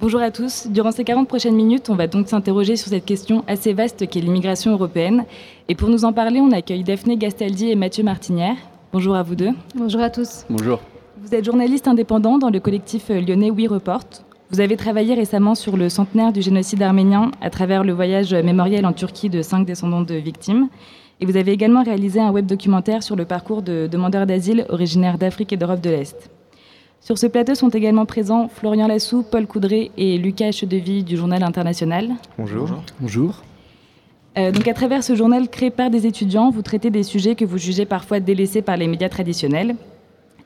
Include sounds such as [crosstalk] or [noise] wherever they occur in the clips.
Bonjour à tous. Durant ces 40 prochaines minutes, on va donc s'interroger sur cette question assez vaste qu'est l'immigration européenne. Et pour nous en parler, on accueille Daphné Gastaldi et Mathieu Martinière. Bonjour à vous deux. Bonjour à tous. Bonjour. Vous êtes journaliste indépendant dans le collectif lyonnais We Report. Vous avez travaillé récemment sur le centenaire du génocide arménien à travers le voyage mémoriel en Turquie de cinq descendants de victimes. Et vous avez également réalisé un web documentaire sur le parcours de demandeurs d'asile originaires d'Afrique et d'Europe de l'Est. Sur ce plateau sont également présents Florian Lassou, Paul Coudray et Lucas Chedeville du Journal International. Bonjour. Bonjour. Euh, donc à travers ce journal créé par des étudiants, vous traitez des sujets que vous jugez parfois délaissés par les médias traditionnels.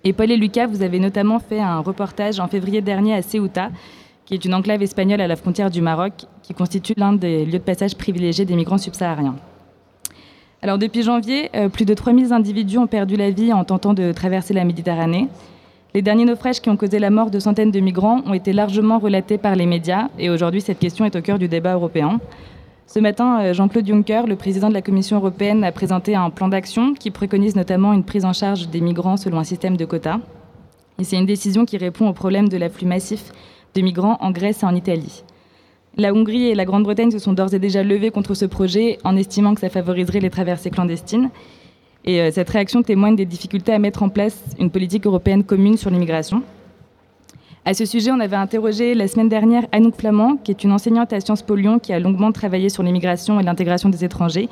Et Paul et Lucas, vous avez notamment fait un reportage en février dernier à Ceuta, qui est une enclave espagnole à la frontière du Maroc, qui constitue l'un des lieux de passage privilégiés des migrants subsahariens. Alors depuis janvier, euh, plus de 3000 individus ont perdu la vie en tentant de traverser la Méditerranée. Les derniers naufrages qui ont causé la mort de centaines de migrants ont été largement relatés par les médias et aujourd'hui cette question est au cœur du débat européen. Ce matin, euh, Jean-Claude Juncker, le président de la Commission européenne, a présenté un plan d'action qui préconise notamment une prise en charge des migrants selon un système de quotas. C'est une décision qui répond au problème de l'afflux massif de migrants en Grèce et en Italie. La Hongrie et la Grande-Bretagne se sont d'ores et déjà levées contre ce projet en estimant que ça favoriserait les traversées clandestines. Et euh, cette réaction témoigne des difficultés à mettre en place une politique européenne commune sur l'immigration. À ce sujet, on avait interrogé la semaine dernière Anouk Flamand, qui est une enseignante à Sciences Po Lyon qui a longuement travaillé sur l'immigration et l'intégration des étrangers.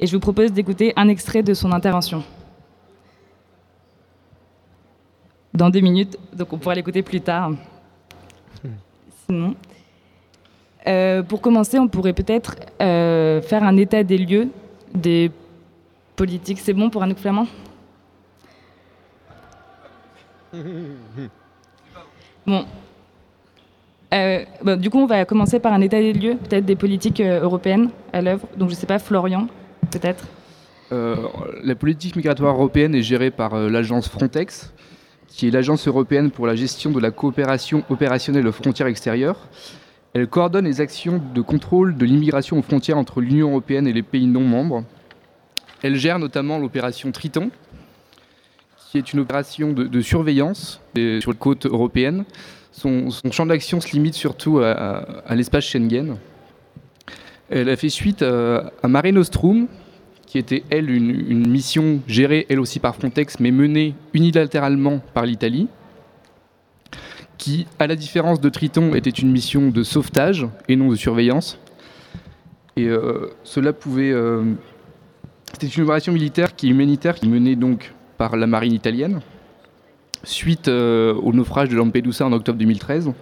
Et je vous propose d'écouter un extrait de son intervention. Dans deux minutes, donc on pourra l'écouter plus tard. Sinon. Euh, pour commencer, on pourrait peut-être euh, faire un état des lieux des politique. C'est bon pour Anouk Flamand? Euh, bon. Du coup, on va commencer par un état des lieux, peut-être des politiques euh, européennes à l'œuvre. Donc, je ne sais pas, Florian, peut-être? Euh, La politique migratoire européenne est gérée par l'agence Frontex, qui est l'agence européenne pour la gestion de la coopération opérationnelle aux frontières extérieures. Elle coordonne les actions de contrôle de l'immigration aux frontières entre l'Union européenne et les pays non membres. Elle gère notamment l'opération Triton, qui est une opération de, surveillance sur les côtes européennes. Son, champ d'action se limite surtout à, l'espace Schengen. Elle a fait suite à, Mare Nostrum, qui était, elle, une, mission gérée, elle aussi, par Frontex, mais menée unilatéralement par l'Italie, qui, à la différence de Triton, était une mission de sauvetage et non de surveillance. Et euh, cela pouvait euh, c'était une opération militaire qui est humanitaire, qui est menée donc par la marine italienne, suite euh, au naufrage de Lampedusa en octobre 2013.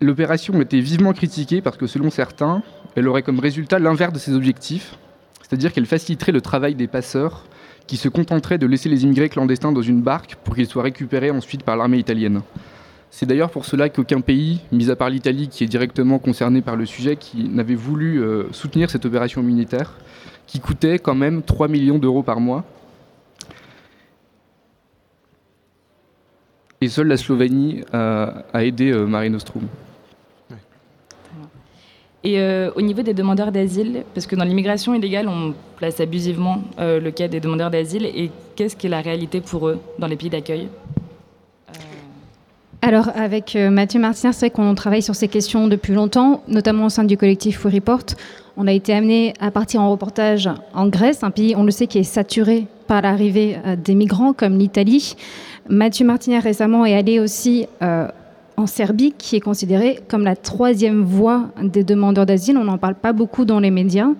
L'opération était vivement critiquée parce que selon certains, elle aurait comme résultat l'inverse de ses objectifs, c'est-à-dire qu'elle faciliterait le travail des passeurs qui se contenteraient de laisser les immigrés clandestins dans une barque pour qu'ils soient récupérés ensuite par l'armée italienne. C'est d'ailleurs pour cela qu'aucun pays, mis à part l'Italie qui est directement concerné par le sujet, qui n'avait voulu euh, soutenir cette opération militaire, qui coûtait quand même 3 millions d'euros par mois. Et seule la Slovénie a, aidé euh. Et euh, au niveau des demandeurs d'asile, parce que dans l'immigration illégale, on place abusivement le cas des demandeurs d'asile, et qu'est-ce qui est la réalité pour eux dans les pays d'accueil? Alors, avec euh, Mathieu Martin, c'est vrai qu'on travaille sur ces questions depuis longtemps, notamment au sein du collectif We Report. On a été amené à partir en reportage en Grèce, un pays, on le sait, qui est saturé par l'arrivée euh, des migrants, comme l'Italie. Mathieu Martinez récemment est allé aussi euh, en Serbie, qui est considérée comme la troisième voie des demandeurs d'asile. On n'en parle pas beaucoup dans les médias.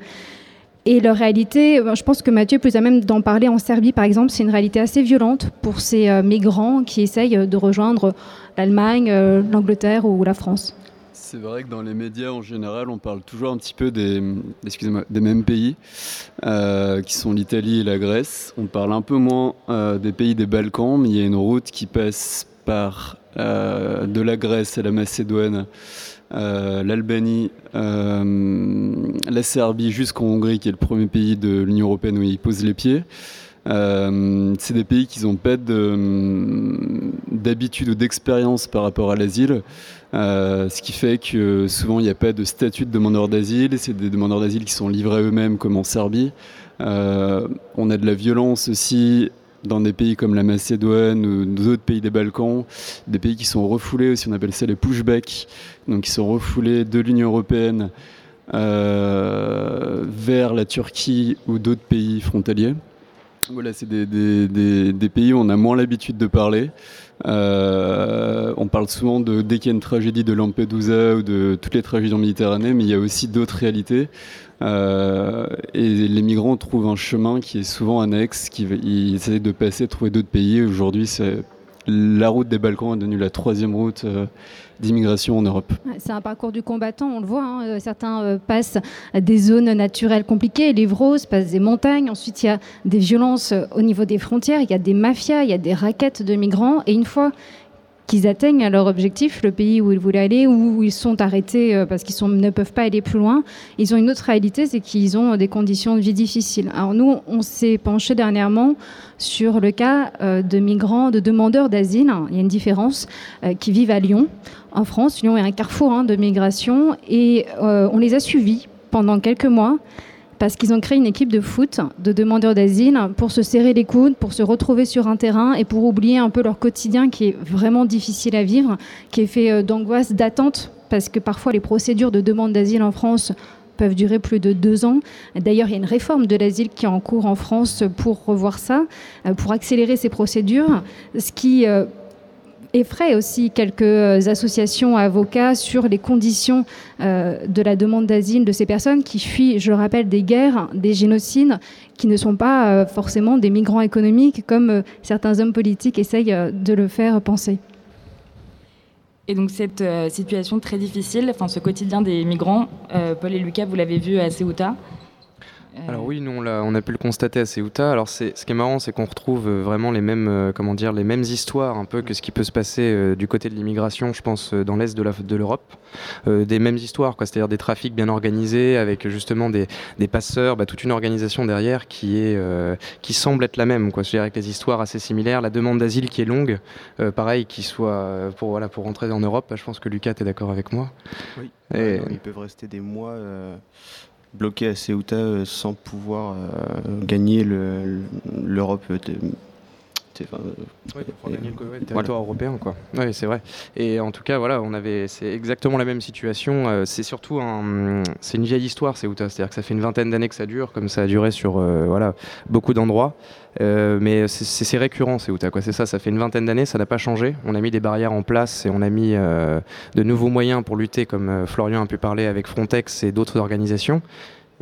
Et leur réalité, je pense que Mathieu peut plus à même d'en parler en Serbie, par exemple, c'est une réalité assez violente pour ces migrants qui essayent de rejoindre l'Allemagne, euh, l'Angleterre ou la France c'est vrai que dans les médias en général, on parle toujours un petit peu des, des mêmes pays, euh, qui sont l'Italie et la Grèce. On parle un peu moins euh, des pays des Balkans, mais il y a une route qui passe par de la Grèce à la Macédoine, l'Albanie, la Serbie jusqu'en Hongrie, qui est le premier pays de l'Union européenne où ils posent les pieds. Euh, c'est des pays qui n'ont pas d'habitude ou d'expérience par rapport à l'asile, euh, ce qui fait que souvent il n'y a pas de statut de demandeur d'asile, c'est des demandeurs d'asile qui sont livrés eux-mêmes comme en Serbie. Euh, on a de la violence aussi dans des pays comme la Macédoine ou d'autres pays des Balkans, des pays qui sont refoulés aussi, on appelle ça les pushbacks, donc qui sont refoulés de l'Union européenne euh, vers la Turquie ou d'autres pays frontaliers. Voilà, c'est des, pays où on a moins l'habitude de parler. Euh, on parle souvent de dès qu'il y a une tragédie de Lampedusa ou de toutes les tragédies en Méditerranée, mais il y a aussi d'autres réalités. Euh, et les migrants trouvent un chemin qui est souvent annexe, qui ils de passer, trouver d'autres pays. Aujourd'hui, c'est la route des Balkans est devenue la troisième route euh, d'immigration en Europe. C'est un parcours du combattant, on le voit. Hein. Euh, certains euh, passent des zones naturelles compliquées, les Vros, passent des montagnes. Ensuite, il y a des violences au niveau des frontières, il y a des mafias, il y a des raquettes de migrants. Et une fois qu'ils atteignent leur objectif, le pays où ils voulaient aller, où ils sont arrêtés euh, parce qu'ils ne peuvent pas aller plus loin, ils ont une autre réalité, c'est qu'ils ont des conditions de vie difficiles. Alors nous, on s'est penché dernièrement sur le cas euh, de migrants, de demandeurs d'asile. Il y a une différence, euh, qui vivent à Lyon, en France. Lyon est un carrefour hein, de migration et on les a suivis pendant quelques mois parce qu'ils ont créé une équipe de foot de demandeurs d'asile pour se serrer les coudes, pour se retrouver sur un terrain et pour oublier un peu leur quotidien qui est vraiment difficile à vivre, qui est fait euh, d'angoisse, d'attente, parce que parfois les procédures de demande d'asile en France peuvent durer plus de deux ans. D'ailleurs, il y a une réforme de l'asile qui est en cours en France pour revoir ça, euh, pour accélérer ces procédures, ce qui euh, effraie aussi quelques euh, associations avocats sur les conditions euh, de la demande d'asile de ces personnes qui fuient, je le rappelle, des guerres, des génocides, qui ne sont pas euh, forcément des migrants économiques comme certains hommes politiques essayent de le faire penser. Et donc cette situation très difficile, enfin ce quotidien des migrants, Paul et Lucas, vous l'avez vu à Ceuta. Euh, Alors oui, nous on a, on a, pu le constater à Ceuta. Alors c'est, ce qui est marrant, c'est qu'on retrouve euh, vraiment les mêmes, euh, comment dire, les mêmes histoires un peu que ce qui peut se passer du côté de l'immigration, je pense, dans l'est de, l'Europe. des mêmes histoires, quoi, c'est-à-dire des trafics bien organisés avec justement des, des passeurs, bah, toute une organisation derrière qui est, qui semble être la même, quoi. C'est-à-dire avec des histoires assez similaires, la demande d'asile qui est longue, pareil, qui soit pour voilà pour rentrer en Europe. Bah, je pense que Lucas est d'accord avec moi. Oui. ils peuvent rester des mois bloqué à Ceuta euh, sans pouvoir euh, gagner l'Europe le territoire européen, quoi. Oui, c'est vrai. Et en tout cas, voilà, on avait, c'est exactement la même situation. Euh, c'est surtout un, c'est une vieille histoire, c'est c'est-à-dire que ça fait une vingtaine d'années que ça dure, comme ça a duré sur, euh, voilà, beaucoup d'endroits. Euh, mais c'est récurrent, c'est quoi. C'est ça, ça fait une vingtaine d'années, ça n'a pas changé. On a mis des barrières en place et on a mis de nouveaux moyens pour lutter, comme Florian a pu parler avec Frontex et d'autres organisations.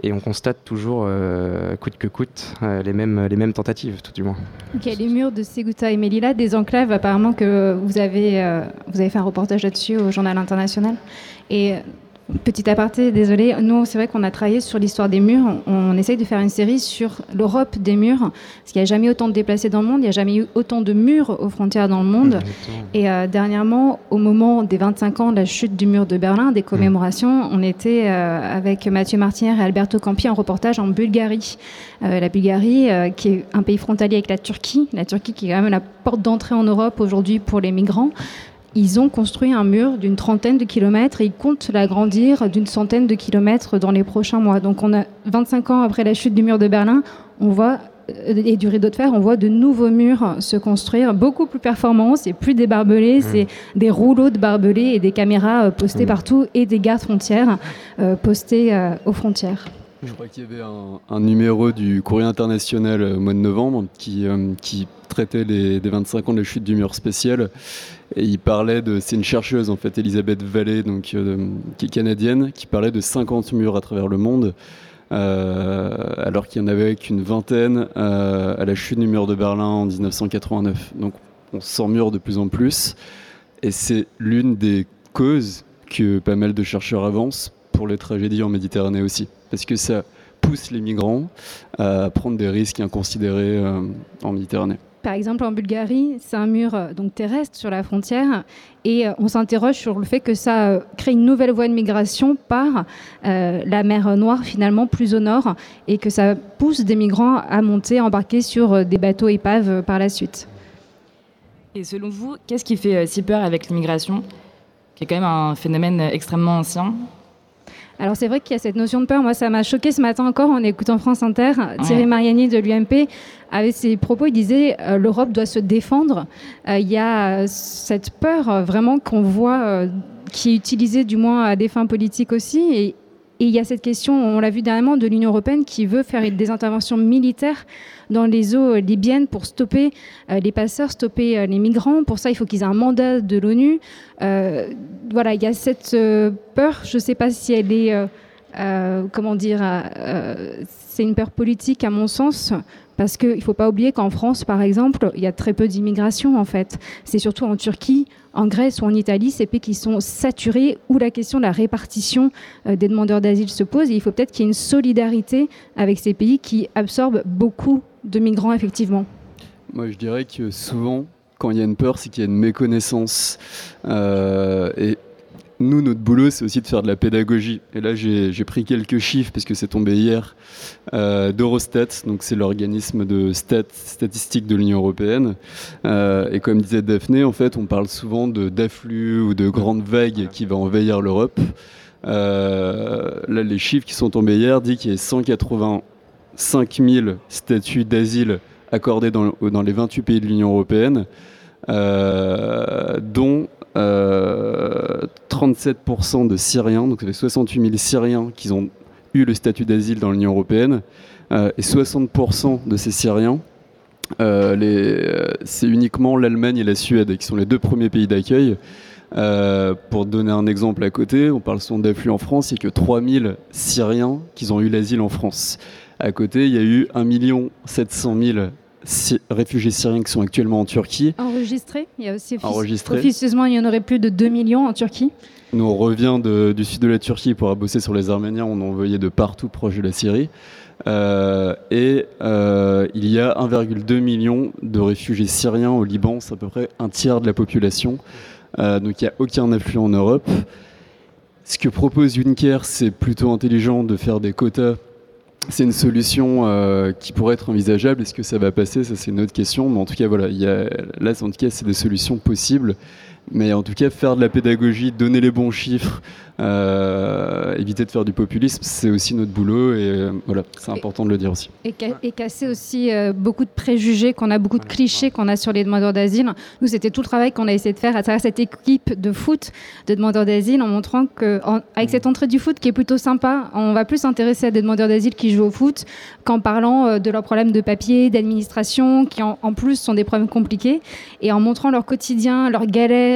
Et on constate toujours, euh, coûte que coûte, euh, les, mêmes, les mêmes tentatives, tout du moins. Ok, les murs de Seguta et Melilla, des enclaves, apparemment que vous avez, euh, vous avez fait un reportage là-dessus au Journal International. Et Petit aparté, désolé. Nous, c'est vrai qu'on a travaillé sur l'histoire des murs. On, essaye de faire une série sur l'Europe des murs. Parce qu'il n'y a jamais autant de déplacés dans le monde. Il n'y a jamais eu autant de murs aux frontières dans le monde. Et euh, dernièrement, au moment des 25 ans de la chute du mur de Berlin, des commémorations, on était euh, avec Mathieu Martinière et Alberto Campi en reportage en Bulgarie. Euh, la Bulgarie, qui est un pays frontalier avec la Turquie. La Turquie qui est quand même la porte d'entrée en Europe aujourd'hui pour les migrants ils ont construit un mur d'une trentaine de kilomètres et ils comptent l'agrandir d'une centaine de kilomètres dans les prochains mois. Donc on a 25 ans après la chute du mur de Berlin, on voit euh, et du rideau de fer, on voit de nouveaux murs se construire, beaucoup plus performants, c'est plus des barbelés, mmh. c'est des rouleaux de barbelés et des caméras euh, postées mmh. partout et des gardes frontières euh, postés aux frontières. Je crois qu'il y avait un, numéro du Courrier international au mois de novembre qui, qui traitait les, des 25 ans de la chute du mur spécial et il parlait de. C'est une chercheuse, en fait, Elisabeth Vallée, donc, euh, qui est canadienne, qui parlait de 50 murs à travers le monde. Euh, alors qu'il n'y en avait qu'une vingtaine euh, à la chute du mur de Berlin en 1989. Donc on sent mur de plus en plus. Et c'est l'une des causes que pas mal de chercheurs avancent pour les tragédies en Méditerranée aussi. Parce que ça pousse les migrants à prendre des risques inconsidérés en Méditerranée. Par exemple, en Bulgarie, c'est un mur euh, donc terrestre sur la frontière et euh, on s'interroge sur le fait que ça euh, crée une nouvelle voie de migration par la mer Noire finalement plus au nord et que ça pousse des migrants à monter, embarquer sur des bateaux épaves par la suite. Et selon vous, qu'est-ce qui fait si peur avec l'immigration, qui est quand même un phénomène extrêmement ancien? Alors c'est vrai qu'il y a cette notion de peur. Moi, ça m'a choqué ce matin encore en écoutant France Inter. Thierry Mariani de l'UMP avait ses propos. Il disait euh, l'Europe doit se défendre. Euh, il y a cette peur vraiment qu'on voit, qui est utilisée du moins à des fins politiques aussi. Et, et il y a cette question, on l'a vu dernièrement, de l'Union européenne qui veut faire des interventions militaires dans les eaux libyennes pour stopper euh, les passeurs, stopper euh, les migrants. Pour ça, il faut qu'ils aient un mandat de l'ONU. Euh, voilà, il y a cette peur. Je ne sais pas si elle est, comment dire, c'est une peur politique à mon sens. Parce qu'il ne faut pas oublier qu'en France, par exemple, il y a très peu d'immigration en fait. C'est surtout en Turquie, en Grèce ou en Italie, ces pays qui sont saturés, où la question de la répartition euh, des demandeurs d'asile se pose. Il faut peut-être qu'il y ait une solidarité avec ces pays qui absorbent beaucoup de migrants, effectivement. Moi, je dirais que souvent, quand il y a une peur, c'est qu'il y a une méconnaissance. Euh, et nous, notre boulot, c'est aussi de faire de la pédagogie. Et là, j'ai pris quelques chiffres, parce que c'est tombé hier, euh, d'Eurostat, donc c'est l'organisme de stat, statistique de l'Union européenne. Euh, et comme disait Daphné, en fait, on parle souvent d'afflux ou de grandes vagues qui vont envahir l'Europe. Euh, là, les chiffres qui sont tombés hier disent qu'il y a 185 000 statuts d'asile accordés dans, dans, les 28 pays de l'Union européenne, dont 37% euh, de Syriens, donc ça fait 68 000 Syriens qui ont eu le statut d'asile dans l'Union européenne, euh, et 60% de ces Syriens, euh, c'est uniquement l'Allemagne et la Suède qui sont les deux premiers pays d'accueil. pour donner un exemple à côté, on parle souvent d'afflux en France, il n'y a que 3000 Syriens qui ont eu l'asile en France. À côté, il y a eu 1 700 000 réfugiés syriens qui sont actuellement en Turquie. Enregistrés Il y a aussi officieusement, il y en aurait plus de 2 millions en Turquie. Nous, on revient du sud de la Turquie pour bosser sur les Arméniens. On en envoyait de partout proche de la Syrie. Euh, et euh, il y a 1,2 million de réfugiés syriens au Liban. C'est à peu près un tiers de la population. Euh, donc il n'y a aucun afflux en Europe. Ce que propose Juncker, c'est plutôt intelligent de faire des quotas c'est une solution euh, qui pourrait être envisageable. Est-ce que ça va passer? Ça, c'est une autre question. Mais en tout cas, voilà, il y a, là, en tout cas, c'est des solutions possibles. Mais en tout cas, faire de la pédagogie, donner les bons chiffres, euh, éviter de faire du populisme, c'est aussi notre boulot et euh, voilà, c'est important de le dire aussi. Et, casser aussi euh, beaucoup de préjugés qu'on a, beaucoup de clichés qu'on a sur les demandeurs d'asile. Nous, c'était tout le travail qu'on a essayé de faire à travers cette équipe de foot de demandeurs d'asile en montrant qu'avec cette entrée du foot qui est plutôt sympa, on va plus s'intéresser à des demandeurs d'asile qui jouent au foot qu'en parlant de leurs problèmes de papier, d'administration, qui en, en, plus sont des problèmes compliqués, et en montrant leur quotidien, leurs galères,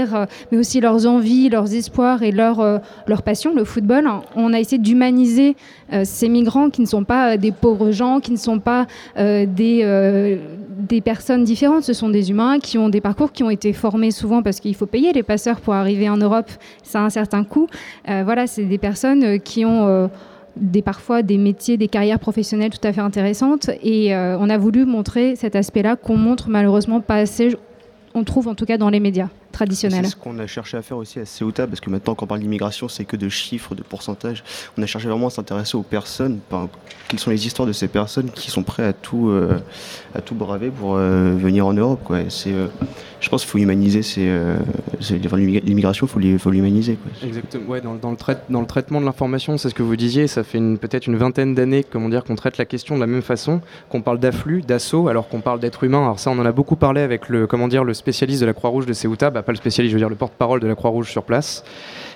mais aussi leurs envies, leurs espoirs et leurs leur passion, le football. On a essayé d'humaniser euh, ces migrants qui ne sont pas euh, des pauvres gens, qui ne sont pas euh, des, des personnes différentes. Ce sont des humains qui ont des parcours qui ont été formés souvent parce qu'il faut payer les passeurs pour arriver en Europe. Ça a un certain coût. voilà, c'est des personnes qui ont des, parfois des métiers, des carrières professionnelles tout à fait intéressantes. Et on a voulu montrer cet aspect-là qu'on montre malheureusement pas assez, on trouve en tout cas dans les médias. C'est ce qu'on a cherché à faire aussi à Ceuta, parce que maintenant, quand on parle d'immigration, c'est que de chiffres, de pourcentages. On a cherché vraiment à s'intéresser aux personnes, quelles sont les histoires de ces personnes qui sont prêtes à tout, euh, à tout braver pour euh, venir en Europe. Quoi. C'est, euh, je pense qu'il faut humaniser l'immigration, il faut l'humaniser. Exactement. Ouais, dans, dans, le dans le traitement de l'information, c'est ce que vous disiez, ça fait peut-être une vingtaine d'années comment dire, qu'on traite la question de la même façon, qu'on parle d'afflux, d'assaut, alors qu'on parle d'être humain. Alors ça, on en a beaucoup parlé avec le, comment dire, le spécialiste de la Croix-Rouge de Ceuta, bah, pas le spécialiste, je veux dire le porte-parole de la Croix-Rouge sur place,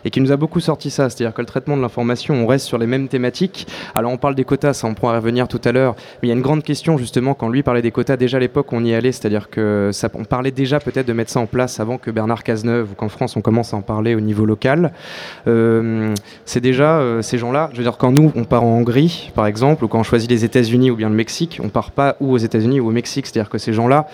et qui nous a beaucoup sorti ça, c'est-à-dire que le traitement de l'information, on reste sur les mêmes thématiques. Alors on parle des quotas, ça on pourra revenir tout à l'heure, mais il y a une grande question justement quand lui parlait des quotas, déjà à l'époque on y allait, c'est-à-dire que on parlait déjà peut-être de mettre ça en place avant que Bernard Cazeneuve ou qu'en France on commence à en parler au niveau local. Euh, c'est déjà euh, ces gens-là, je veux dire quand nous on part en Hongrie par exemple, ou quand on choisit les États-Unis ou bien le Mexique, on part pas ou aux États-Unis ou au Mexique, c'est-à-dire que ces gens-là,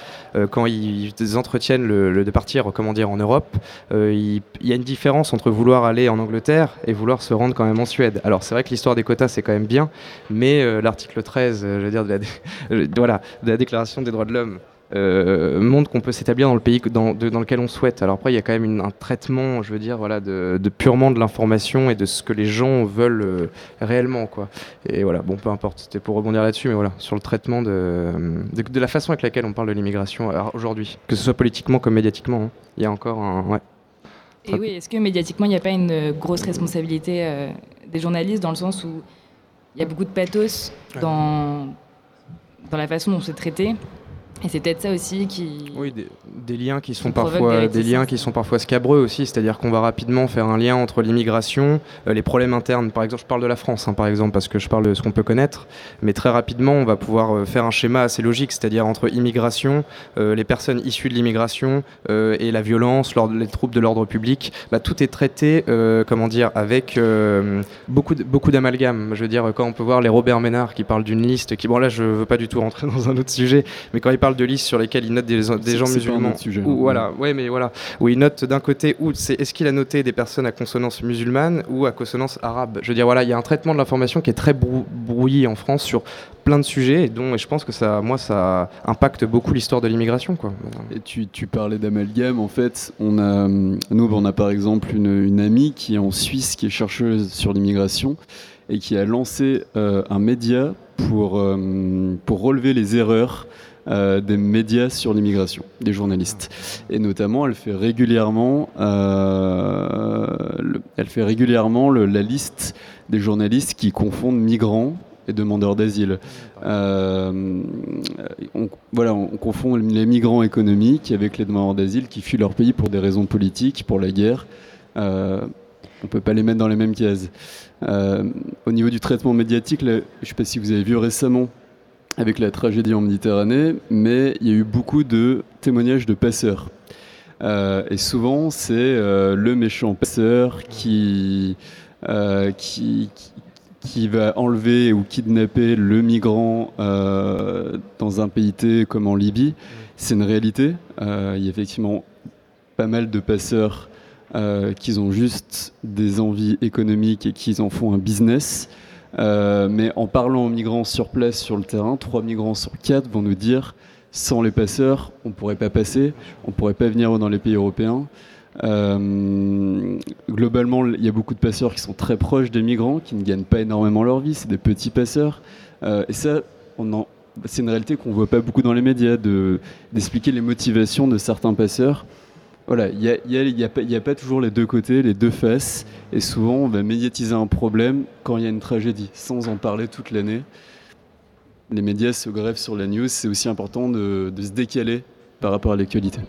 quand ils entretiennent le, de partir, comment dire, en Europe, euh, il, y a une différence entre vouloir aller en Angleterre et vouloir se rendre quand même en Suède. Alors c'est vrai que l'histoire des quotas c'est quand même bien, mais euh, l'article 13, je veux dire, [laughs] voilà, de la Déclaration des droits de l'homme euh, montre qu'on peut s'établir dans le pays dans, dans, lequel on souhaite. Alors après, il y a quand même un traitement, je veux dire, voilà, de, purement de l'information et de ce que les gens veulent euh, réellement, quoi. Et voilà, bon, peu importe. C'était pour rebondir là-dessus, mais voilà, sur le traitement de, de, la façon avec laquelle on parle de l'immigration aujourd'hui, que ce soit politiquement comme médiatiquement, hein. il y a encore un, ouais. Et oui, est-ce que médiatiquement, il n'y a pas une grosse responsabilité des journalistes dans le sens où il y a beaucoup de pathos dans, dans la façon dont c'est traité? Et c'est peut-être ça aussi qui. Oui, des, liens qui sont parfois des liens qui sont parfois scabreux aussi, c'est-à-dire qu'on va rapidement faire un lien entre l'immigration, euh, les problèmes internes. Par exemple, je parle de la France, hein, par exemple, parce que je parle de ce qu'on peut connaître, mais très rapidement, on va pouvoir euh, faire un schéma assez logique, c'est-à-dire entre immigration, euh, les personnes issues de l'immigration et la violence, les troubles de l'ordre public. Bah, tout est traité, comment dire, avec beaucoup beaucoup d'amalgame. Je veux dire, quand on peut voir les Robert Ménard qui parlent d'une liste, qui bon là, je veux pas du tout rentrer [laughs] dans un autre sujet, mais quand il parle de listes sur lesquelles il note des, gens musulmans. Sujet, ou, voilà, ouais, mais voilà, où il note d'un côté où c'est est-ce qu'il a noté des personnes à consonance musulmane ou à consonance arabe? Je veux dire, voilà, il y a un traitement de l'information qui est très brouillé en France sur plein de sujets et dont et je pense que ça, moi, ça impacte beaucoup l'histoire de l'immigration, quoi. Et tu, tu parlais d'amalgame, en fait, on a, nous, on a par exemple une, une amie qui est en Suisse, qui est chercheuse sur l'immigration et qui a lancé euh, un média pour, euh, pour relever les erreurs euh, des médias sur l'immigration, des journalistes. Et notamment, elle fait régulièrement, euh, la liste des journalistes qui confondent migrants et demandeurs d'asile. Euh, on, voilà, on confond les migrants économiques avec les demandeurs d'asile qui fuient leur pays pour des raisons politiques, pour la guerre. on ne peut pas les mettre dans les mêmes cases. au niveau du traitement médiatique, je ne sais pas si vous avez vu récemment avec la tragédie en Méditerranée, mais il y a eu beaucoup de témoignages de passeurs. Euh, et souvent, c'est euh, le méchant passeur qui, euh, qui, qui, va enlever ou kidnapper le migrant dans un pays comme en Libye. C'est une réalité. il y a effectivement pas mal de passeurs qui ont juste des envies économiques et qui en font un business. Euh, mais en parlant aux migrants sur place, sur le terrain, trois migrants sur quatre vont nous dire sans les passeurs, on ne pourrait pas passer, on ne pourrait pas venir dans les pays européens. Euh, globalement, il y a beaucoup de passeurs qui sont très proches des migrants, qui ne gagnent pas énormément leur vie, c'est des petits passeurs. Euh, et ça, c'est une réalité qu'on ne voit pas beaucoup dans les médias, d'expliquer les motivations de certains passeurs voilà, il n'y a, a, pas toujours les deux côtés, les deux faces, et souvent on va médiatiser un problème quand il y a une tragédie, sans en parler toute l'année. Les médias se grèvent sur la news, c'est aussi important de se décaler par rapport à l'actualité.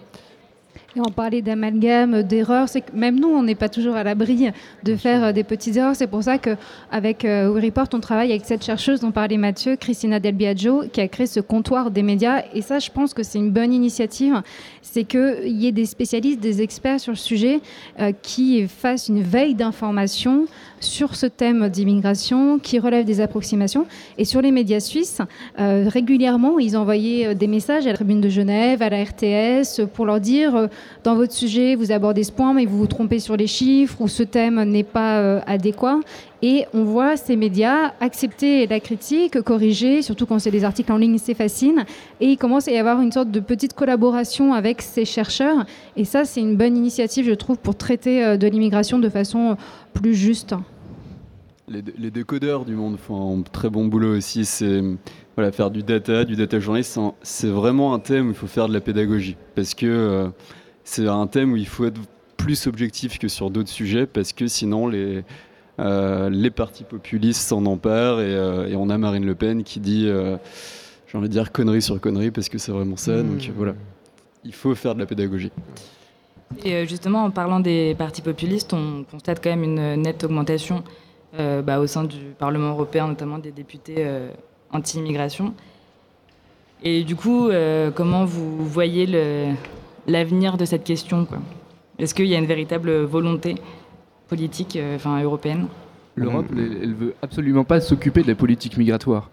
Et on parlait d'amalgame, d'erreurs. C'est que même nous, on n'est pas toujours à l'abri de faire euh, des petites erreurs. C'est pour ça qu'avec euh, Report, on travaille avec cette chercheuse dont parlait Mathieu, Christina Del Biagio, qui a créé ce comptoir des médias. Et ça, je pense que c'est une bonne initiative. C'est qu'il y ait des spécialistes, des experts sur le sujet euh, qui fassent une veille d'information sur ce thème d'immigration, qui relèvent des approximations. Et sur les médias suisses, régulièrement, ils envoyaient des messages à la Tribune de Genève, à la RTS, pour leur dire dans votre sujet, vous abordez ce point, mais vous vous trompez sur les chiffres ou ce thème n'est pas euh, adéquat. Et on voit ces médias accepter la critique, corriger, surtout quand c'est des articles en ligne, c'est facile. Et il commence à y avoir une sorte de petite collaboration avec ces chercheurs. Et ça, c'est une bonne initiative, je trouve, pour traiter euh, de l'immigration de façon euh, plus juste. Les, décodeurs du monde font un très bon boulot aussi. C'est faire du data, du data journaliste, c'est vraiment un thème où il faut faire de la pédagogie. Parce que c'est un thème où il faut être plus objectif que sur d'autres sujets parce que sinon les, euh, les partis populistes s'en emparent euh, et, on a Marine Le Pen qui dit, euh, j'ai envie de dire connerie sur connerie parce que c'est vraiment ça. Donc mmh. voilà, il faut faire de la pédagogie. Et justement, en parlant des partis populistes, on constate quand même une nette augmentation bah, au sein du Parlement européen, notamment des députés anti-immigration. Et du coup, comment vous voyez l'avenir de cette question Est-ce qu'il y a une véritable volonté politique euh, européenne L'Europe, elle, ne veut absolument pas s'occuper de la politique migratoire.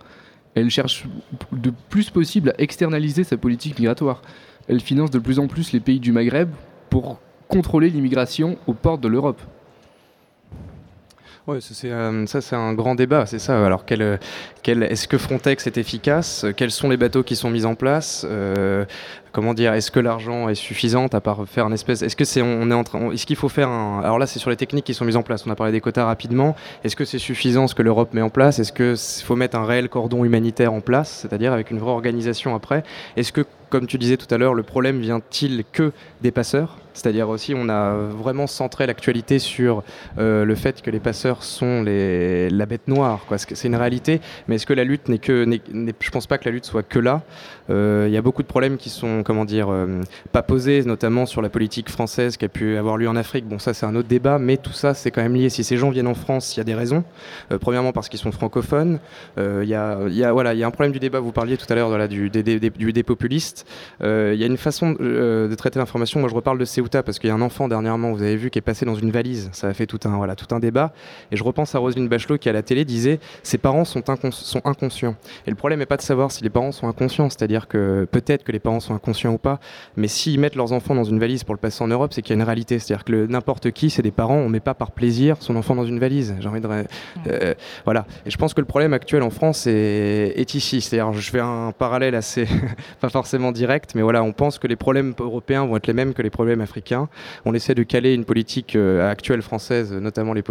Elle cherche de plus possible à externaliser sa politique migratoire. Elle finance de plus en plus les pays du Maghreb pour contrôler l'immigration aux portes de l'Europe. Oui, euh, ça c'est un grand débat, c'est ça. Alors, quel, est-ce que Frontex est efficace? Quels sont les bateaux qui sont mis en place? Euh, Comment dire Est-ce que l'argent est suffisant à part faire un espèce Est-ce que c'est on est en train Est-ce qu'il faut faire un Alors là, c'est sur les techniques qui sont mises en place. On a parlé des quotas rapidement. Est-ce que c'est suffisant ce que l'Europe met en place? Est-ce qu'il faut mettre un réel cordon humanitaire en place, c'est-à-dire avec une vraie organisation après? Est-ce que comme tu disais tout à l'heure, le problème vient-il que des passeurs? C'est-à-dire aussi, on a vraiment centré l'actualité sur euh, le fait que les passeurs sont la bête noire. C'est une réalité, mais est-ce que la lutte n'est que. je pense pas que la lutte soit que là. Euh, il y a beaucoup de problèmes qui sont, comment dire, euh, pas posés, notamment sur la politique française qui a pu avoir lieu en Afrique. Bon, ça, c'est un autre débat, mais tout ça, c'est quand même lié. Si ces gens viennent en France, il y a des raisons. premièrement, parce qu'ils sont francophones. Il y, a, y, a, y a un problème du débat. Vous parliez tout à l'heure voilà, du, des. Il y a une façon de traiter l'information. Moi, je reparle de ces parce qu'il y a un enfant dernièrement, vous avez vu, qui est passé dans une valise. Ça a fait tout un, voilà, tout un débat. Et je repense à Roselyne Bachelot qui à la télé disait ses parents sont, sont inconscients. Et le problème n'est pas de savoir si les parents sont inconscients, c'est-à-dire que peut-être que les parents sont inconscients ou pas, mais s'ils mettent leurs enfants dans une valise pour le passer en Europe, c'est qu'il y a une réalité. C'est-à-dire que n'importe qui, c'est des parents, on met pas par plaisir son enfant dans une valise. J'ai envie de. Euh, voilà. Et je pense que le problème actuel en France est, est ici. C'est-à-dire, je fais un parallèle assez, [laughs] pas forcément direct, mais voilà, on pense que les problèmes européens vont être les mêmes que les problèmes africains on essaie de caler une politique euh, actuelle française, notamment les,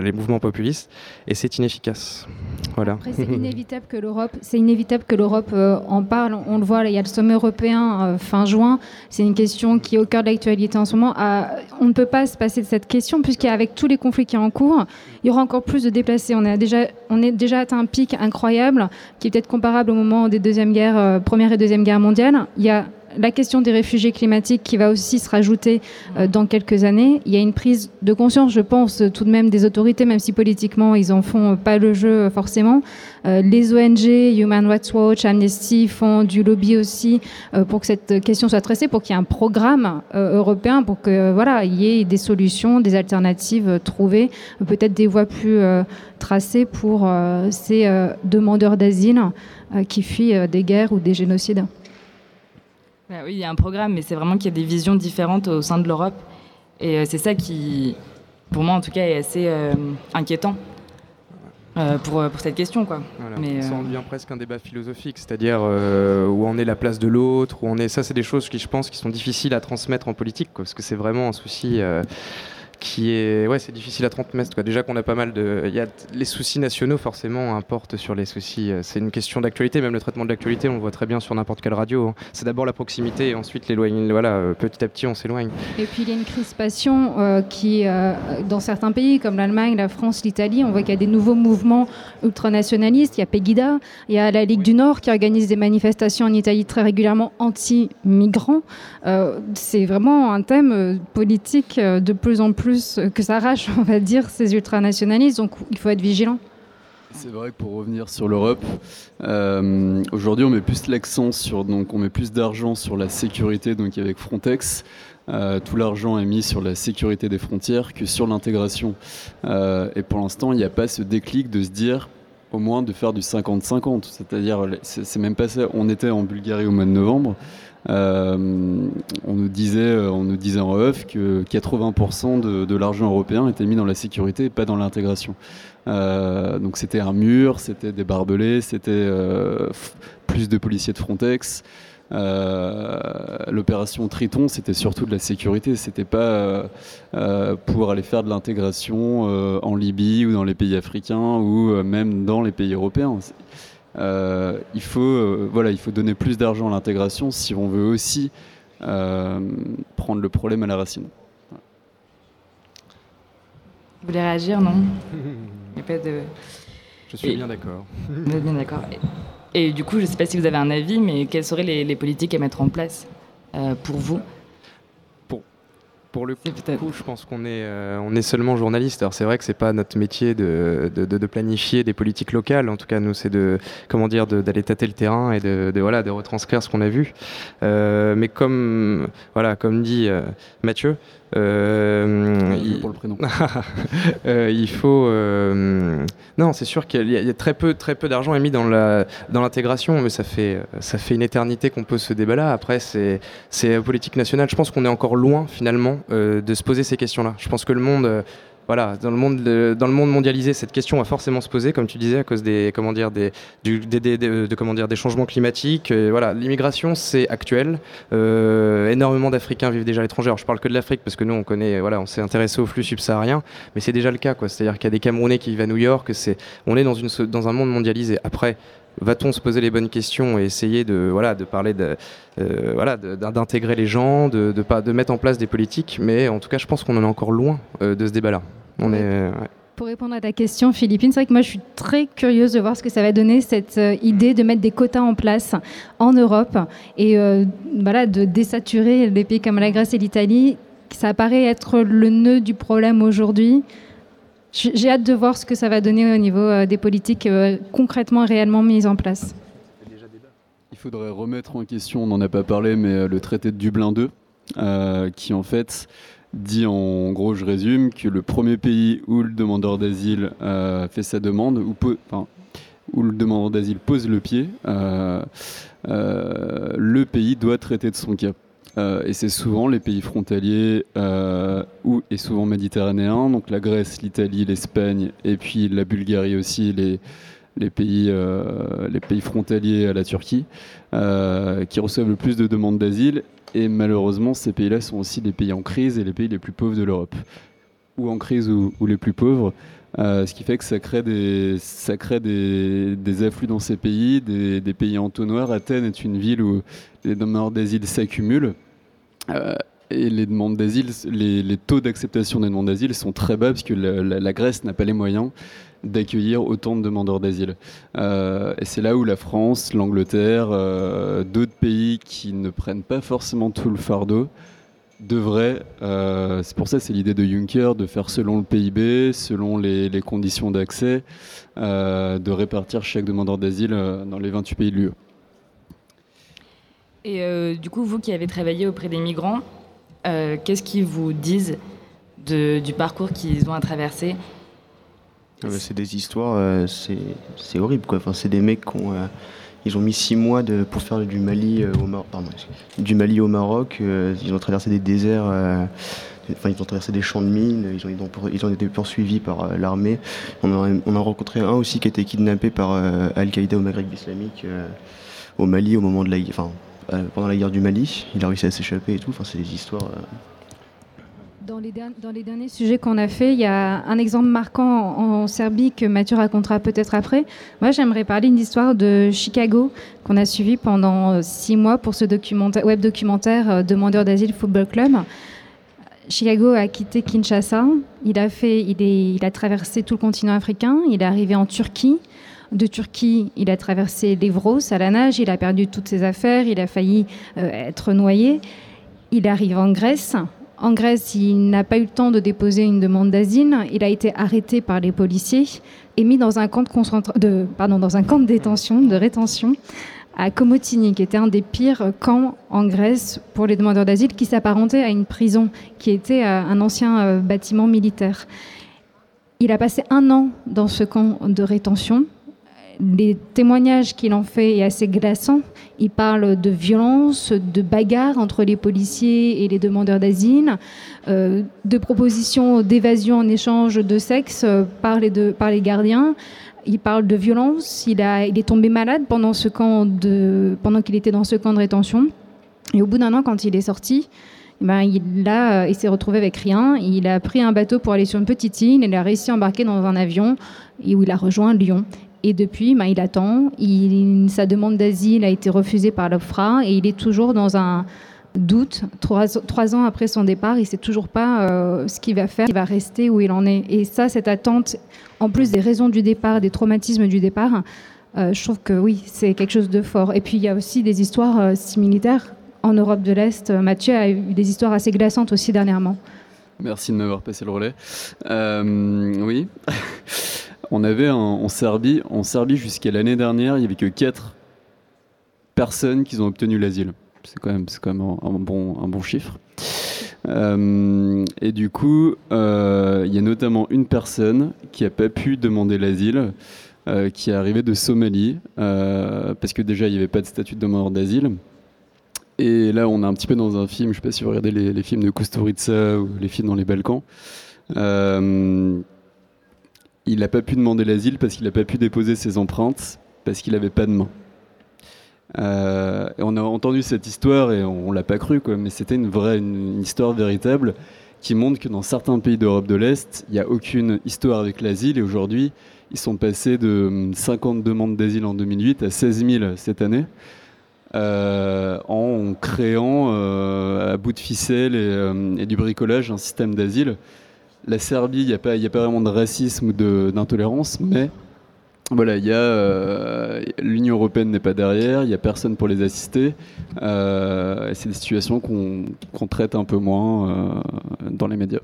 les, mouvements populistes, et c'est inefficace. Voilà. c'est inévitable que l'Europe, c'est inévitable que l'Europe euh, en parle. On, le voit, il y a le sommet européen euh, fin juin. C'est une question qui est au cœur de l'actualité en ce moment. Ah, on ne peut pas se passer de cette question puisqu'avec tous les conflits qui sont en cours, il y aura encore plus de déplacés. On a déjà, on est déjà atteint un pic incroyable qui est peut-être comparable au moment des deuxièmes guerres, première et deuxième guerre mondiale. Il y a la question des réfugiés climatiques qui va aussi se rajouter euh, dans quelques années. Il y a une prise de conscience, je pense, tout de même des autorités, même si politiquement ils en font pas le jeu euh, forcément. Euh, les ONG, Human Rights Watch, Amnesty font du lobby aussi pour que cette question soit tracée, pour qu'il y ait un programme européen, pour que voilà, il y ait des solutions, des alternatives trouvées, peut-être des voies plus tracées pour ces demandeurs d'asile qui fuient des guerres ou des génocides. Bah oui, il y a un programme, mais c'est vraiment qu'il y a des visions différentes au sein de l'Europe. Et euh, c'est ça qui, pour moi en tout cas, est assez euh, inquiétant. Euh, pour, pour, cette question. Quoi. Mais, ça en devient presque un débat philosophique, c'est-à-dire où en est la place de l'autre, où on est. Ça, c'est des choses qui, je pense, qui sont difficiles à transmettre en politique, parce que c'est vraiment un souci qui est ouais c'est difficile à 30 mètres déjà qu'on a pas mal de il y a les soucis nationaux forcément importent sur les soucis euh, c'est une question d'actualité même le traitement de l'actualité on le voit très bien sur n'importe quelle radio hein. c'est d'abord la proximité et ensuite l'éloignement voilà euh, petit à petit on s'éloigne. Et puis il y a une crispation euh, qui dans certains pays comme l'Allemagne la France l'Italie on voit qu'il y a des nouveaux mouvements ultranationalistes. Il y a Pegida il y a la Ligue du Nord qui organise des manifestations en Italie très régulièrement anti-migrants. C'est vraiment un thème politique de plus en plus que ça arrache, on va dire, ces ultranationalistes. Donc il faut être vigilant. C'est vrai que pour revenir sur l'Europe, euh, aujourd'hui on met plus l'accent sur, donc on met plus d'argent sur la sécurité, donc avec Frontex. Euh, tout l'argent est mis sur la sécurité des frontières que sur l'intégration. Euh, et pour l'instant, il n'y a pas ce déclic de se dire au moins de faire du 50-50. C'est-à-dire, c'est même pas ça. On était en Bulgarie au mois de novembre. Euh, on, nous disait, euh, on nous disait en off que 80% de, l'argent européen était mis dans la sécurité et pas dans l'intégration. Euh, donc c'était un mur, c'était des barbelés, c'était plus de policiers de Frontex. l'opération Triton, c'était surtout de la sécurité, c'était pas pour aller faire de l'intégration en Libye ou dans les pays africains ou même dans les pays européens. Euh, il, faut, euh, voilà, il faut donner plus d'argent à l'intégration si on veut aussi euh, prendre le problème à la racine. Vous voulez réagir, non? [laughs] De... Je suis bien d'accord. Vous êtes bien d'accord. Et, du coup, je ne sais pas si vous avez un avis, mais quelles seraient les, politiques à mettre en place pour vous? Pour le coup, je pense qu'on est, euh, on est seulement journaliste. Alors c'est vrai que c'est pas notre métier de, de, planifier des politiques locales. En tout cas, nous, c'est de, comment dire, d'aller tâter le terrain et de, voilà, de retranscrire ce qu'on a vu. Euh, mais comme, voilà, comme dit euh, Mathieu, euh, il... Pour le prénom. [laughs] euh, il faut. Euh... Non, c'est sûr qu'il y, y, a très peu, très peu d'argent émis dans la dans l'intégration, mais ça fait ça fait une éternité qu'on pose ce débat-là. Après, c'est c'est politique nationale. Je pense qu'on est encore loin finalement euh, de se poser ces questions-là. Je pense que le monde voilà, dans le monde, dans le monde mondialisé, cette question va forcément se poser, comme tu disais, à cause des, comment dire, des, du, des, de, comment dire, des changements climatiques. voilà, l'immigration, c'est actuel. Euh, énormément d'Africains vivent déjà à l'étranger. Alors, je parle que de l'Afrique parce que nous, on connaît, voilà, on s'est intéressé au flux subsaharien, mais c'est déjà le cas, quoi. C'est-à-dire qu'il y a des Camerounais qui vivent à New York. C'est, on est dans une, dans un monde mondialisé. Après, va-t-on se poser les bonnes questions et essayer de, voilà, de parler de, voilà, d'intégrer les gens, de, de, de, mettre en place des politiques, mais en tout cas, je pense qu'on en est encore loin de ce débat-là. On est, pour répondre à ta question, Philippine, c'est vrai que moi je suis très curieuse de voir ce que ça va donner, cette euh, idée de mettre des quotas en place en Europe et euh, voilà, de désaturer les pays comme la Grèce et l'Italie. Ça paraît être le nœud du problème aujourd'hui. J'ai hâte de voir ce que ça va donner au niveau euh, des politiques concrètement et réellement mises en place. Il faudrait remettre en question, on n'en a pas parlé, mais le traité de Dublin 2, qui en fait dit en gros, je résume, que le premier pays où le demandeur d'asile euh, fait sa demande, où le demandeur d'asile pose le pied, euh, euh, le pays doit traiter de son cas. Et c'est souvent les pays frontaliers ou, et souvent méditerranéens, donc la Grèce, l'Italie, l'Espagne et puis la Bulgarie aussi, les, pays, les pays frontaliers à la Turquie, qui reçoivent le plus de demandes d'asile et malheureusement, ces pays-là sont aussi les pays en crise et les pays les plus pauvres de l'Europe. Ou en crise ou, les plus pauvres. Euh, ce qui fait que ça crée des, ça crée des, des afflux dans ces pays, des, des, pays entonnoirs. Athènes est une ville où les demandes d'asile s'accumulent. Euh, et les demandes d'asile, les, les, taux d'acceptation des demandes d'asile sont très bas parce que la Grèce n'a pas les moyens d'accueillir autant de demandeurs d'asile. Euh, et c'est là où la France, l'Angleterre, euh, d'autres pays qui ne prennent pas forcément tout le fardeau devraient, c'est pour ça c'est l'idée de Juncker, de faire selon le PIB, selon les, conditions d'accès, de répartir chaque demandeur d'asile dans les 28 pays de l'UE. Et du coup, vous qui avez travaillé auprès des migrants, qu'est-ce qu'ils vous disent du parcours qu'ils ont à traverser ah bah, c'est des histoires, euh, c'est horrible quoi. Enfin, c'est des mecs qui ont, euh, ont mis six mois pour faire du Mali euh, au Maroc. du Mali au Maroc. ils ont traversé des déserts. Enfin, ils ont traversé des champs de mines, ils ont, été poursuivis par l'armée. On, a rencontré un aussi qui a été kidnappé par Al-Qaïda au Maghreb islamique au Mali au moment de la, pendant la guerre du Mali. Il a réussi à s'échapper et tout. Enfin, c'est des histoires. Dans les, dans les, derniers sujets qu'on a fait, il y a un exemple marquant en, Serbie que Mathieu racontera peut-être après. Moi, j'aimerais parler d'une histoire de Chicago qu'on a suivi pendant euh, six mois pour ce web documentaire euh, Demandeur d'asile Football Club. Chicago a quitté Kinshasa. Il a, fait, il a traversé tout le continent africain. Il est arrivé en Turquie. De Turquie, il a traversé l'Evros à la nage. Il a perdu toutes ses affaires. Il a failli euh, être noyé. Il arrive en Grèce. En Grèce, il n'a pas eu le temps de déposer une demande d'asile. Il a été arrêté par les policiers et mis dans un camp de, dans un camp de détention, de rétention, à Komotini, qui était un des pires camps en Grèce pour les demandeurs d'asile, qui s'apparentait à une prison, qui était euh, un ancien euh, bâtiment militaire. Il a passé un an dans ce camp de rétention les témoignages qu'il en fait est assez glaçant. Il parle de violence, de bagarres entre les policiers et les demandeurs d'asile, euh, de propositions d'évasion en échange de sexe par les, par les gardiens. Il parle de violence. Il, est tombé malade pendant, qu'il était dans ce camp de rétention. Et au bout d'un an, quand il est sorti, eh ben, il, a, il s'est retrouvé avec rien. Il a pris un bateau pour aller sur une petite île. Il a réussi à embarquer dans un avion où il a rejoint Lyon. Et depuis, ben, il attend. Sa demande d'asile a été refusée par l'OFRA et il est toujours dans un doute. Trois, ans après son départ, il ne sait toujours pas euh, ce qu'il va faire. Il va rester où il en est. Et ça, cette attente, en plus des raisons du départ, des traumatismes du départ, euh, je trouve que oui, c'est quelque chose de fort. Et puis, il y a aussi des histoires euh, similitaires en Europe de l'Est. Mathieu a eu des histoires assez glaçantes aussi dernièrement. Merci de m'avoir passé le relais. oui. [laughs] On avait en Serbie, en Serbie jusqu'à l'année dernière, il n'y avait que 4 personnes qui ont obtenu l'asile. C'est quand même, c'est quand même un, bon, un bon chiffre. Euh, et du coup, euh, il y a notamment une personne qui n'a pas pu demander l'asile, euh, qui est arrivée de Somalie, parce que déjà il n'y avait pas de statut de demandeur d'asile. Et là, on est un petit peu dans un film, je ne sais pas si vous regardez les, films de Kusturica ou les films dans les Balkans il n'a pas pu demander l'asile parce qu'il n'a pas pu déposer ses empreintes parce qu'il n'avait pas de main. Euh, on a entendu cette histoire et on, ne l'a pas cru, quoi, mais c'était une vraie une, histoire véritable. qui montrent que dans certains pays d'Europe de l'Est, il n'y a aucune histoire avec l'asile et aujourd'hui, ils sont passés de 50 demandes d'asile en 2008 à 16 000 cette année. Euh, en créant euh, à bout de ficelle euh, et, du bricolage un système d'asile. La Serbie, il n'y a, pas, vraiment de racisme ou d'intolérance, mais voilà, il y a l'Union européenne n'est pas derrière, il n'y a personne pour les assister. c'est des situations qu'on traite un peu moins dans les médias.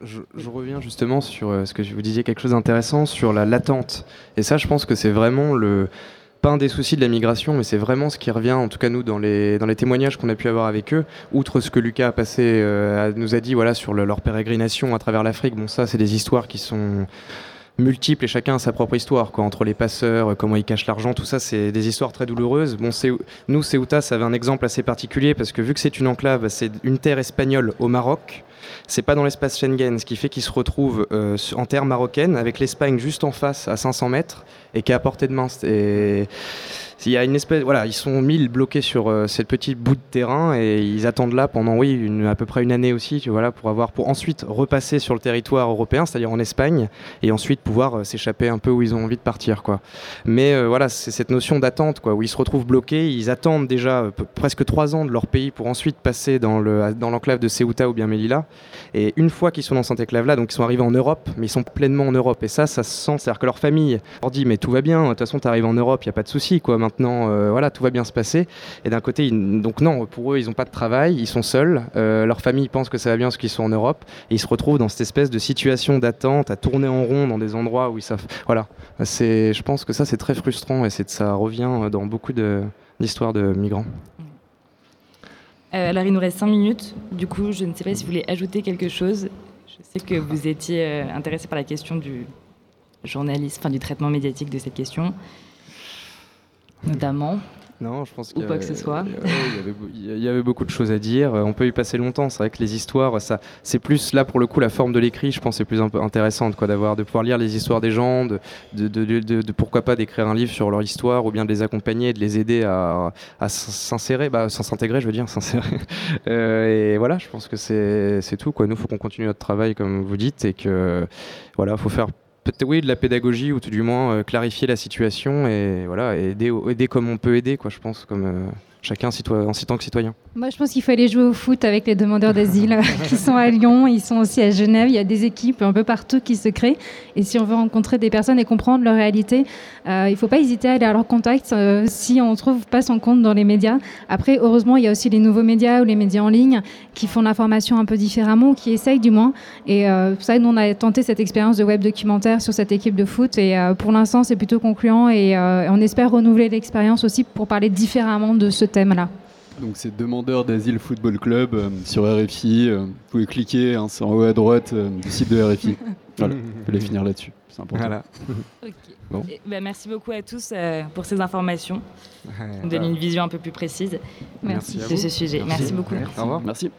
Je, je, reviens justement sur ce que vous disais, quelque chose d'intéressant sur la latente. Et ça, je pense que c'est vraiment le, pas un des soucis de la migration, mais c'est vraiment ce qui revient, en tout cas nous, dans les, dans les témoignages qu'on a pu avoir avec eux, outre ce que Lucas a passé, euh, nous a dit voilà, sur leur pérégrination à travers l'Afrique. Bon, ça, c'est des histoires qui sont multiples et chacun a sa propre histoire, quoi, entre les passeurs, comment ils cachent l'argent, tout ça, c'est des histoires très douloureuses. Bon, nous, Ceuta, ça avait un exemple assez particulier parce que vu que c'est une enclave, c'est une terre espagnole au Maroc. C'est pas dans l'espace Schengen, ce qui fait qu'ils se retrouvent euh, en terre marocaine avec l'Espagne juste en face à 500 mètres et qui est à portée de main. Il y a une espèce, voilà, ils sont mille bloqués sur euh, cette petite bout de terrain et ils attendent là pendant, oui, à peu près une année aussi, tu pour avoir, pour ensuite repasser sur le territoire européen, c'est-à-dire en Espagne, et ensuite pouvoir euh, s'échapper un peu où ils ont envie de partir, quoi. Mais euh, voilà, c'est cette notion d'attente, quoi, où ils se retrouvent bloqués, ils attendent déjà presque trois ans de leur pays pour ensuite passer dans le, dans l'enclave de Ceuta ou bien Melilla. Et une fois qu'ils sont dans cette enclave-là, donc ils sont arrivés en Europe, mais ils sont pleinement en Europe. Et ça, ça se sent, c'est-à-dire que leur famille leur dit, mais tout va bien, de toute façon, tu arrives en Europe, il y a pas de souci, quoi maintenant, euh, voilà, tout va bien se passer. Et d'un côté, donc non, pour eux, ils n'ont pas de travail, ils sont seuls. Euh, leur famille pense que ça va bien parce qu'ils sont en Europe. Ils se retrouvent dans cette espèce de situation d'attente, à tourner en rond dans des endroits où ils savent. Voilà, je pense que ça, c'est très frustrant et ça revient dans beaucoup d'histoires de, migrants. Euh, alors, il nous reste 5 minutes. Du coup, je ne sais pas si vous voulez ajouter quelque chose. Je sais que vous étiez intéressé par la question du journalisme, enfin du traitement médiatique de cette question notamment non, je pense qu'il y, ce soit. Il y, avait beaucoup de choses à dire. On peut y passer longtemps. C'est vrai que les histoires, ça, c'est plus là pour le coup la forme de l'écrit. Je pense c'est plus intéressante, quoi, d'avoir, de pouvoir lire les histoires des gens, de, de, de, de pourquoi pas d'écrire un livre sur leur histoire, ou bien de les accompagner, de les aider à, à s'insérer, bah, sans s'intégrer, je veux dire, [laughs] s'insérer. Euh, et voilà, je pense que c'est, c'est tout, quoi. Nous, faut qu'on continue notre travail, comme vous dites, et que voilà, faut faire oui, de la pédagogie ou tout du moins euh, clarifier la situation et voilà, aider, aider comme on peut aider, quoi, je pense, comme euh, chacun en tant que citoyen. Moi, je pense qu'il faut aller jouer au foot avec les demandeurs d'asile [laughs] [laughs] qui sont à Lyon, ils sont aussi à Genève. Il y a des équipes un peu partout qui se créent. Et si on veut rencontrer des personnes et comprendre leur réalité, euh, il ne faut pas hésiter à aller à leur contact euh, si on ne trouve pas son compte dans les médias. Après, heureusement, il y a aussi les nouveaux médias ou les médias en ligne qui font l'information un peu différemment, qui essayent du moins. Et euh, ça, nous, on a tenté cette expérience de web documentaire sur cette équipe de foot. Et pour l'instant, c'est plutôt concluant. Et on espère renouveler l'expérience aussi pour parler différemment de ce thème-là. Donc c'est Demandeur d'Asile Football Club euh, sur RFI. Euh, vous pouvez cliquer, hein, c'est en haut à droite euh, du site de RFI. [laughs] voilà, vous pouvez finir là-dessus, c'est important. Voilà. [laughs] Eh ben, merci beaucoup à tous pour ces informations. Vous donne une vision un peu plus précise merci. de ce sujet. Merci, beaucoup. Au revoir. Merci.